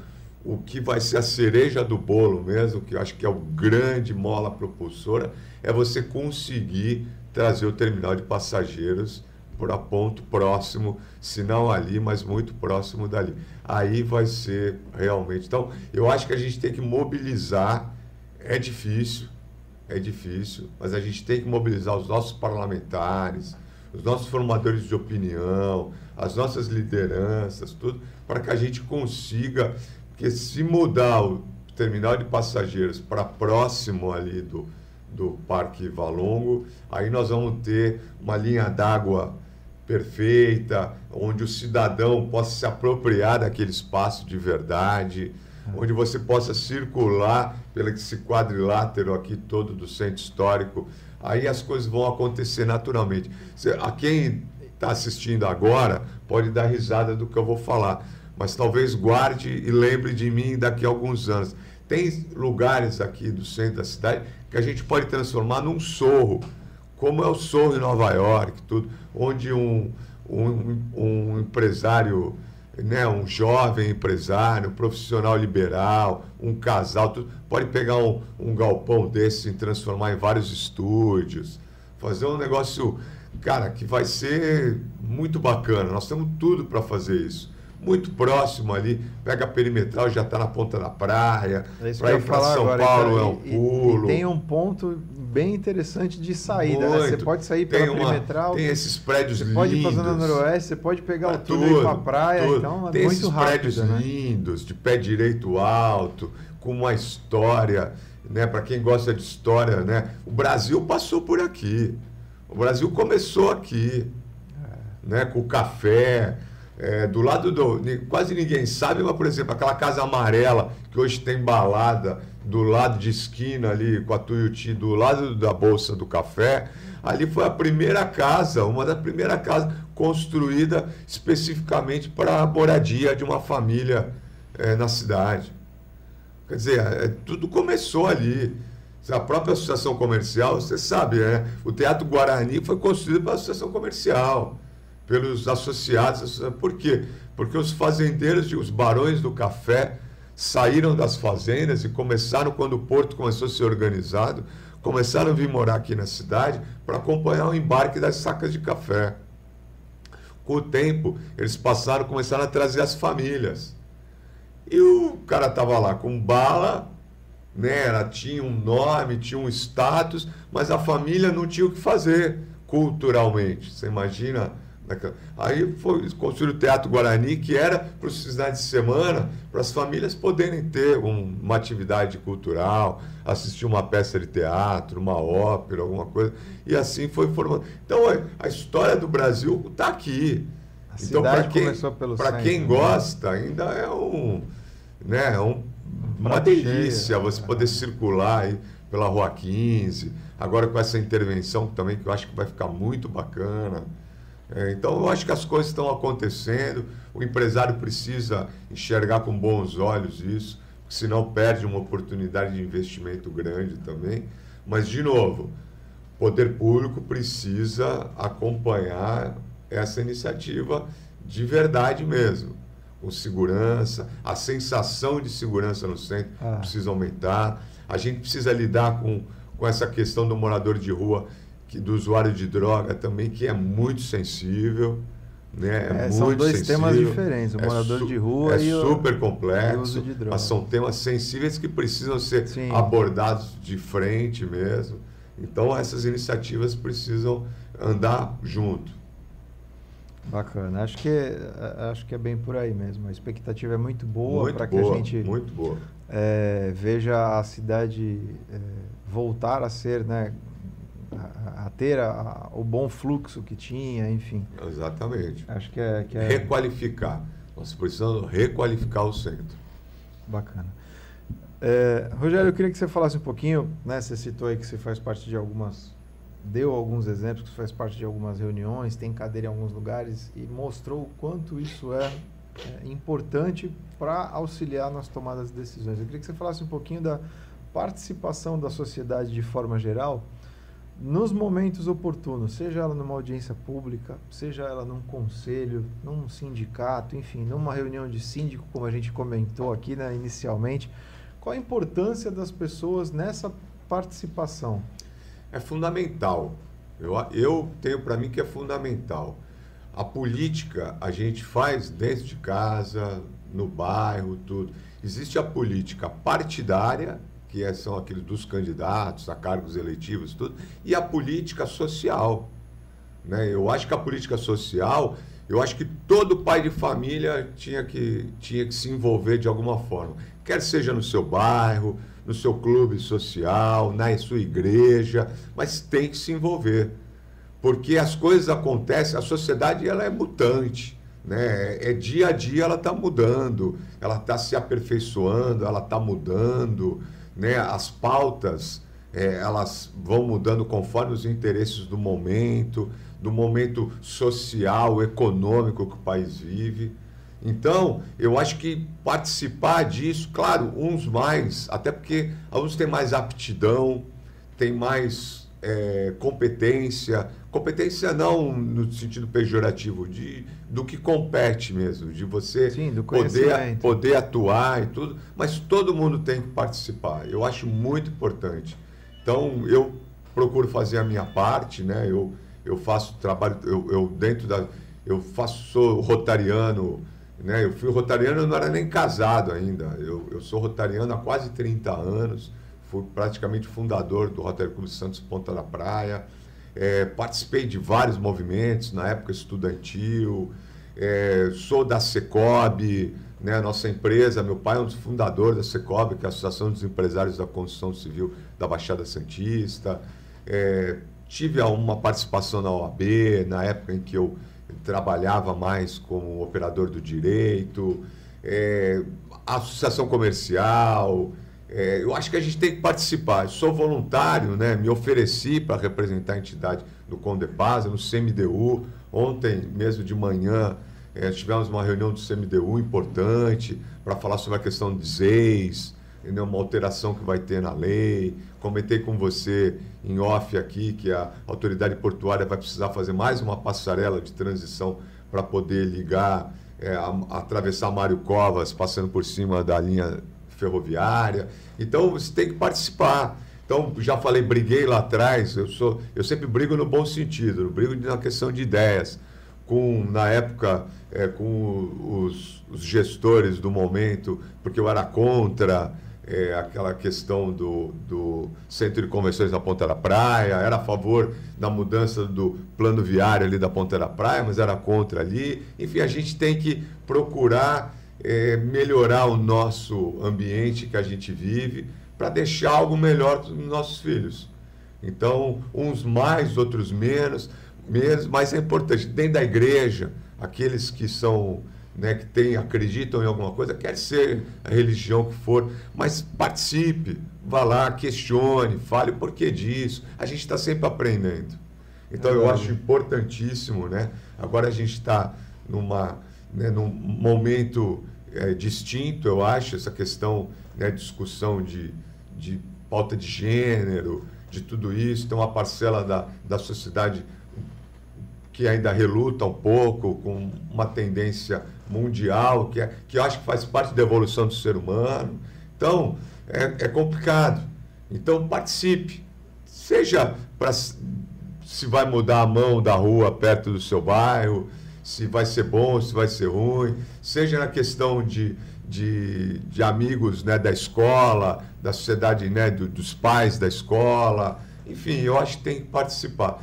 Speaker 2: o que vai ser a cereja do bolo mesmo, que eu acho que é o grande mola propulsora, é você conseguir trazer o terminal de passageiros para ponto próximo, se não ali, mas muito próximo dali. Aí vai ser realmente. Então, eu acho que a gente tem que mobilizar. É difícil, é difícil, mas a gente tem que mobilizar os nossos parlamentares, os nossos formadores de opinião, as nossas lideranças, tudo, para que a gente consiga, porque se mudar o terminal de passageiros para próximo ali do, do Parque Valongo, aí nós vamos ter uma linha d'água perfeita, onde o cidadão possa se apropriar daquele espaço de verdade, onde você possa circular pelo esse quadrilátero aqui todo do centro histórico. Aí as coisas vão acontecer naturalmente. A quem está assistindo agora pode dar risada do que eu vou falar, mas talvez guarde e lembre de mim daqui a alguns anos. Tem lugares aqui do centro da cidade que a gente pode transformar num sorro como é o Sorro em Nova York, tudo, onde um, um, um empresário, né, um jovem empresário, um profissional liberal, um casal, tudo, pode pegar um, um galpão desse e transformar em vários estúdios, fazer um negócio, cara, que vai ser muito bacana. Nós temos tudo para fazer isso muito próximo ali, pega a perimetral, já está na ponta da praia.
Speaker 1: É para ir para São agora, Paulo então, é um pulo. E, e, tem um ponto bem interessante de saída. Né? Você pode sair pela uma, perimetral.
Speaker 2: Tem esses prédios
Speaker 1: você
Speaker 2: lindos.
Speaker 1: Você pode ir para a Zona Noroeste, você pode pegar o túnel e ir para a praia. Tudo. Então é
Speaker 2: tem
Speaker 1: muito
Speaker 2: esses
Speaker 1: rápido.
Speaker 2: prédios
Speaker 1: né?
Speaker 2: lindos, de pé direito alto, com uma história. Né? Para quem gosta de história, né? o Brasil passou por aqui. O Brasil começou aqui. É. Né? Com o café É, do lado do. Quase ninguém sabe, mas, por exemplo, aquela casa amarela que hoje tem balada do lado de esquina ali com a Tuiuti, do lado da Bolsa do Café, ali foi a primeira casa, uma das primeiras casas construída especificamente para a moradia de uma família é, na cidade. Quer dizer, é, tudo começou ali. A própria associação comercial, você sabe, né? O Teatro Guarani foi construído pela associação comercial pelos associados. Por quê? Porque os fazendeiros, os barões do café, saíram das fazendas e começaram, quando o porto começou a ser organizado, começaram a vir morar aqui na cidade para acompanhar o embarque das sacas de café. Com o tempo, eles passaram, começaram a trazer as famílias. E o cara estava lá com bala, né? Ela tinha um nome, tinha um status, mas a família não tinha o que fazer culturalmente. Você imagina Aí foi construído o Teatro Guarani, que era para os finais de semana, para as famílias poderem ter um, uma atividade cultural, assistir uma peça de teatro, uma ópera, alguma coisa. E assim foi formando. Então, a história do Brasil está aqui.
Speaker 1: A
Speaker 2: então,
Speaker 1: para
Speaker 2: quem, quem né? gosta, ainda é um, né, é um, uma delícia você poder é. circular aí pela Rua 15. Agora com essa intervenção também, que eu acho que vai ficar muito bacana. É, então, eu acho que as coisas estão acontecendo, o empresário precisa enxergar com bons olhos isso, senão perde uma oportunidade de investimento grande também. Mas, de novo, o poder público precisa acompanhar essa iniciativa de verdade mesmo, com segurança, a sensação de segurança no centro ah. precisa aumentar, a gente precisa lidar com, com essa questão do morador de rua que, do usuário de droga também, que é muito sensível. Né? É,
Speaker 1: é são dois sensível, temas diferentes, o é morador de rua
Speaker 2: é
Speaker 1: e
Speaker 2: o super complexo, mas são temas sensíveis que precisam ser Sim. abordados de frente mesmo. Então essas iniciativas precisam andar junto.
Speaker 1: Bacana, acho que acho que é bem por aí mesmo. A expectativa é muito boa para que a gente
Speaker 2: muito boa.
Speaker 1: É, veja a cidade é, voltar a ser, né, a, ter a, o bom fluxo que tinha, enfim.
Speaker 2: Exatamente.
Speaker 1: Acho que é, que é...
Speaker 2: Requalificar. Nós precisamos requalificar o centro.
Speaker 1: Bacana. É, Rogério, eu queria que você falasse um pouquinho, né? Você citou aí que você faz parte de algumas, deu alguns exemplos que você faz parte de algumas reuniões, tem cadeira em alguns lugares e mostrou o quanto isso é, é importante para auxiliar nas tomadas de decisões. Eu queria que você falasse um pouquinho da participação da sociedade de forma geral nos momentos oportunos, seja ela numa audiência pública, seja ela num conselho, num sindicato, enfim, numa reunião de síndico, como a gente comentou aqui né, inicialmente, qual a importância das pessoas nessa participação?
Speaker 2: É fundamental. Eu, eu tenho para mim que é fundamental. A política a gente faz dentro de casa, no bairro, tudo. Existe a política partidária que é, são aqueles dos candidatos a cargos eletivos tudo, e a política social. Né? Eu acho que a política social, eu acho que todo pai de família tinha que, tinha que se envolver de alguma forma. Quer seja no seu bairro, no seu clube social, na sua igreja, mas tem que se envolver. Porque as coisas acontecem, a sociedade ela é mutante. Né? É dia a dia ela está mudando, ela está se aperfeiçoando, ela está mudando né, as pautas é, elas vão mudando conforme os interesses do momento, do momento social, econômico que o país vive. Então, eu acho que participar disso, claro, uns mais, até porque alguns têm mais aptidão, têm mais é, competência, competência não no sentido pejorativo, de, do que compete mesmo, de você
Speaker 1: Sim,
Speaker 2: poder, poder atuar e tudo, mas todo mundo tem que participar. Eu acho muito importante. Então, eu procuro fazer a minha parte, né? Eu, eu faço trabalho, eu, eu dentro da. Eu faço, sou rotariano, né? Eu fui rotariano, eu não era nem casado ainda. Eu, eu sou rotariano há quase 30 anos, fui praticamente fundador do Rotary Clube Santos Ponta da Praia. É, participei de vários movimentos na época estudantil, é, sou da Secob, né, nossa empresa, meu pai é um dos fundadores da Secob, que é a Associação dos Empresários da Construção Civil da Baixada Santista. É, tive uma participação na OAB, na época em que eu trabalhava mais como operador do direito, é, associação comercial. É, eu acho que a gente tem que participar. Eu sou voluntário, né? me ofereci para representar a entidade do Condepasa, no CMDU. Ontem, mesmo de manhã, é, tivemos uma reunião do CMDU importante para falar sobre a questão de ZEIS, uma alteração que vai ter na lei. Comentei com você em off aqui que a autoridade portuária vai precisar fazer mais uma passarela de transição para poder ligar, é, a, atravessar Mário Covas, passando por cima da linha ferroviária. Então você tem que participar. Então, já falei, briguei lá atrás, eu, sou, eu sempre brigo no bom sentido, brigo na questão de ideias. Com, na época, é, com os, os, gestores do momento, porque eu era contra é, aquela questão do, do centro de convenções da Ponta da Praia, era a favor da mudança do plano viário ali da Ponta da Praia, mas era contra ali. Enfim, a gente tem que procurar é, melhorar o nosso ambiente que a gente vive para deixar algo melhor para os nossos filhos. Então, uns mais, outros menos, mesmo, mas é importante, dentro da igreja, aqueles que são né, que tem, acreditam em alguma coisa, quer ser a religião que for, mas participe, vá lá, questione, fale o porquê disso. A gente está sempre aprendendo. Então é eu acho importantíssimo, né? Agora a gente está numa, né, num momento é, distinto, eu acho, essa questão, né, discussão de, de pauta de gênero, de tudo isso, tem uma parcela da, da sociedade que ainda reluta um pouco com uma tendência mundial, que, é, que eu acho que faz parte da evolução do ser humano. Então, é, é complicado. Então, participe. Seja para se vai mudar a mão da rua perto do seu bairro, se vai ser bom, se vai ser ruim, seja na questão de, de, de amigos né, da escola, da sociedade, né, do, dos pais da escola. Enfim, eu acho que tem que participar.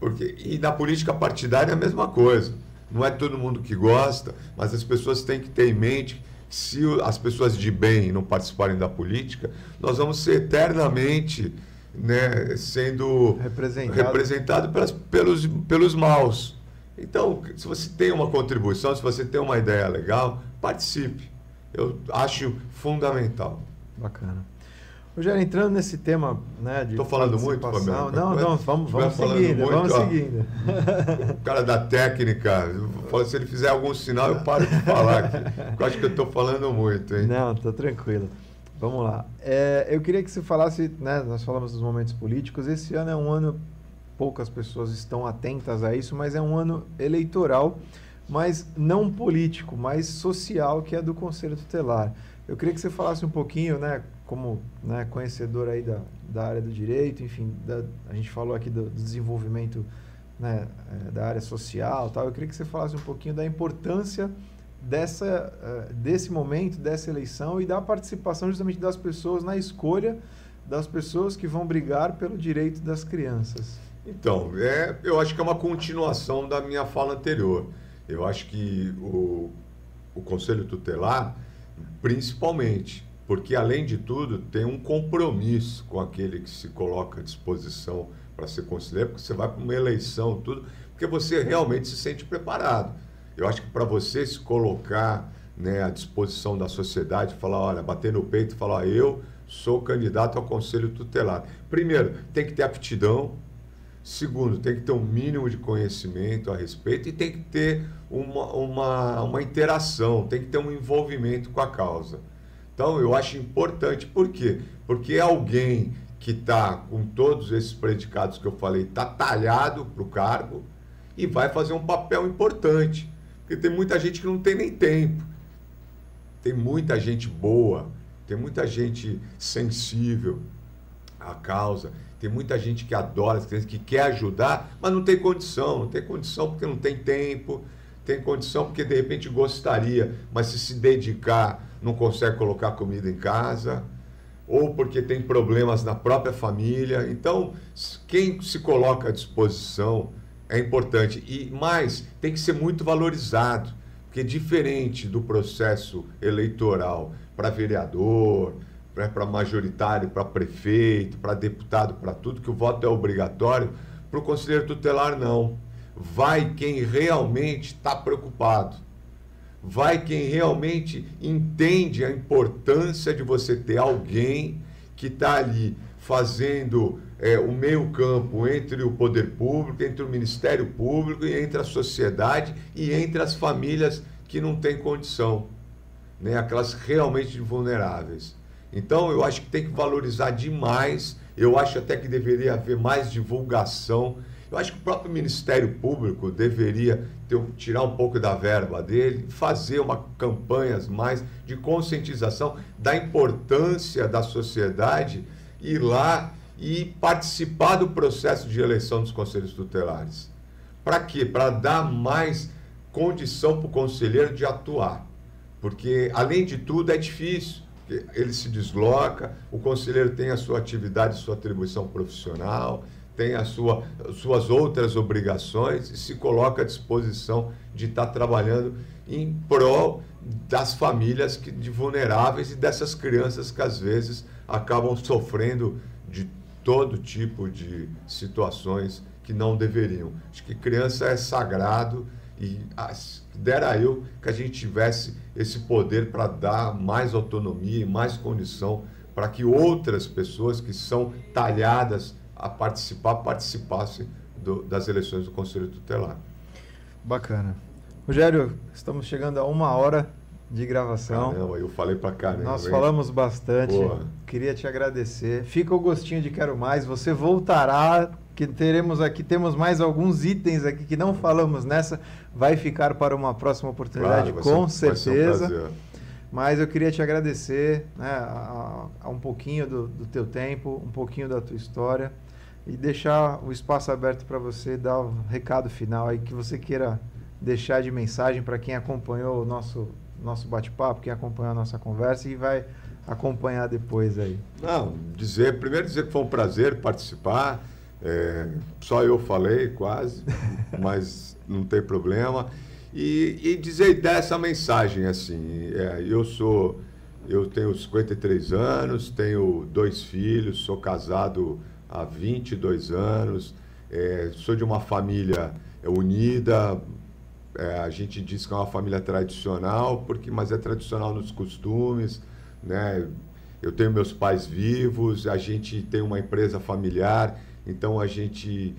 Speaker 2: Porque, e na política partidária é a mesma coisa. Não é todo mundo que gosta, mas as pessoas têm que ter em mente que se as pessoas de bem não participarem da política, nós vamos ser eternamente né, sendo representado, representado pelas, pelos, pelos maus. Então, se você tem uma contribuição, se você tem uma ideia legal, participe. Eu acho fundamental.
Speaker 1: Bacana. Rogério, entrando nesse tema, né, de
Speaker 2: Estou falando muito, Fabiano?
Speaker 1: Não, não, vamos, vamos seguindo, muito, vamos ó, seguindo.
Speaker 2: O cara da técnica, se ele fizer algum sinal, eu paro de falar aqui. Eu acho que eu estou falando muito, hein?
Speaker 1: Não, estou tranquilo. Vamos lá. É, eu queria que você falasse, né, nós falamos dos momentos políticos, esse ano é um ano, poucas pessoas estão atentas a isso, mas é um ano eleitoral, mas não político, mas social, que é do Conselho Tutelar. Eu queria que você falasse um pouquinho, né, como né, conhecedor aí da, da área do direito, enfim, da, a gente falou aqui do, do desenvolvimento né, é, da área social, tal. Eu queria que você falasse um pouquinho da importância dessa, uh, desse momento, dessa eleição e da participação justamente das pessoas na escolha das pessoas que vão brigar pelo direito das crianças.
Speaker 2: Então, é, eu acho que é uma continuação da minha fala anterior. Eu acho que o, o Conselho Tutelar, principalmente, porque além de tudo tem um compromisso com aquele que se coloca à disposição para ser conselheiro, porque você vai para uma eleição, tudo, porque você realmente se sente preparado. Eu acho que para você se colocar né, à disposição da sociedade, falar, olha, bater no peito e falar, eu sou candidato ao conselho tutelar. Primeiro, tem que ter aptidão. Segundo, tem que ter um mínimo de conhecimento a respeito e tem que ter uma, uma, uma interação, tem que ter um envolvimento com a causa. Então, eu acho importante. Por quê? Porque alguém que está com todos esses predicados que eu falei, está talhado para o cargo e vai fazer um papel importante. Porque tem muita gente que não tem nem tempo. Tem muita gente boa, tem muita gente sensível à causa, tem muita gente que adora as crianças, que quer ajudar, mas não tem condição. Não tem condição porque não tem tempo, tem condição porque de repente gostaria, mas se se dedicar não consegue colocar comida em casa, ou porque tem problemas na própria família. Então, quem se coloca à disposição é importante. E mais, tem que ser muito valorizado, porque diferente do processo eleitoral para vereador, para majoritário, para prefeito, para deputado, para tudo, que o voto é obrigatório, para o conselheiro tutelar não. vai quem realmente está preocupado. Vai quem realmente entende a importância de você ter alguém que está ali fazendo é, o meio campo entre o poder público, entre o Ministério Público e entre a sociedade e entre as famílias que não têm condição, né? aquelas realmente vulneráveis. Então eu acho que tem que valorizar demais, eu acho até que deveria haver mais divulgação. Eu acho que o próprio Ministério Público deveria ter, tirar um pouco da verba dele, fazer uma campanhas mais de conscientização da importância da sociedade ir lá e participar do processo de eleição dos conselhos tutelares. Para quê? Para dar mais condição para o conselheiro de atuar. Porque, além de tudo, é difícil. Ele se desloca, o conselheiro tem a sua atividade, sua atribuição profissional, tem as sua, suas outras obrigações e se coloca à disposição de estar trabalhando em prol das famílias que, de vulneráveis e dessas crianças que às vezes acabam sofrendo de todo tipo de situações que não deveriam. Acho que criança é sagrado e dera eu que a gente tivesse esse poder para dar mais autonomia e mais condição para que outras pessoas que são talhadas a participar participassem do, das eleições do Conselho Tutelar.
Speaker 1: Bacana. Rogério, estamos chegando a uma hora de gravação.
Speaker 2: Caramba, eu falei pra caramba.
Speaker 1: Nós hein? falamos bastante. Porra. Queria te agradecer. Fica o gostinho de quero mais. Você voltará, que teremos aqui, temos mais alguns itens aqui que não falamos nessa. Vai ficar para uma próxima oportunidade, claro, com ser, certeza. Um Mas eu queria te agradecer né, a, a um pouquinho do, do teu tempo, um pouquinho da tua história e deixar o espaço aberto para você dar o um recado final aí que você queira deixar de mensagem para quem acompanhou o nosso nosso bate-papo, quem acompanhou a nossa conversa e vai acompanhar depois aí.
Speaker 2: Não, dizer, primeiro dizer que foi um prazer participar. É, só eu falei quase, mas não tem problema. E, e dizer dessa mensagem assim, é, eu sou, eu tenho 53 anos, tenho dois filhos, sou casado há 22 anos, é, sou de uma família unida, é, a gente diz que é uma família tradicional, porque mas é tradicional nos costumes, né? Eu tenho meus pais vivos, a gente tem uma empresa familiar, então a gente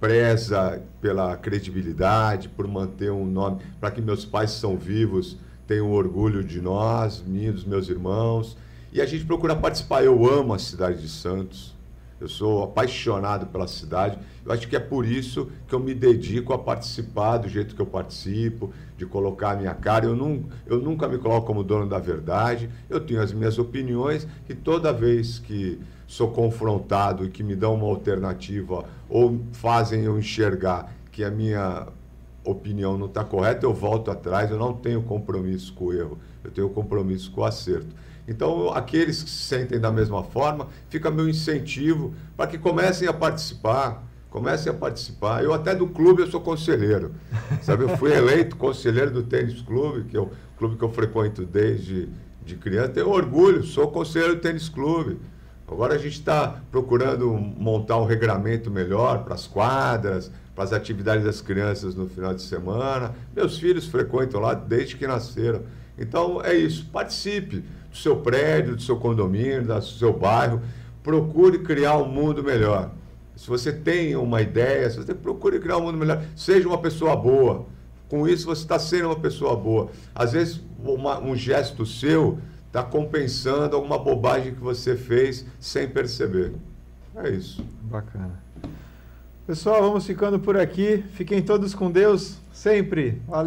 Speaker 2: preza pela credibilidade, por manter um nome, para que meus pais são vivos, tenham orgulho de nós, mim, dos meus irmãos, e a gente procura participar. Eu amo a cidade de Santos, eu sou apaixonado pela cidade. Eu acho que é por isso que eu me dedico a participar do jeito que eu participo, de colocar a minha cara. Eu, não, eu nunca me coloco como dono da verdade. Eu tenho as minhas opiniões e toda vez que sou confrontado e que me dão uma alternativa ou fazem eu enxergar que a minha opinião não está correta, eu volto atrás. Eu não tenho compromisso com o erro, eu tenho compromisso com o acerto. Então, aqueles que se sentem da mesma forma, fica meu incentivo para que comecem a participar. Comecem a participar. Eu até do clube eu sou conselheiro. Sabe, eu fui eleito conselheiro do tênis clube, que é o clube que eu frequento desde de criança. Tenho orgulho, sou conselheiro do tênis clube. Agora a gente está procurando montar um regramento melhor para as quadras, para as atividades das crianças no final de semana. Meus filhos frequentam lá desde que nasceram. Então é isso, participe do seu prédio, do seu condomínio, do seu bairro. Procure criar um mundo melhor. Se você tem uma ideia, se você procure criar um mundo melhor, seja uma pessoa boa. Com isso você está sendo uma pessoa boa. Às vezes uma, um gesto seu está compensando alguma bobagem que você fez sem perceber. É isso.
Speaker 1: Bacana. Pessoal, vamos ficando por aqui. Fiquem todos com Deus sempre. Valeu.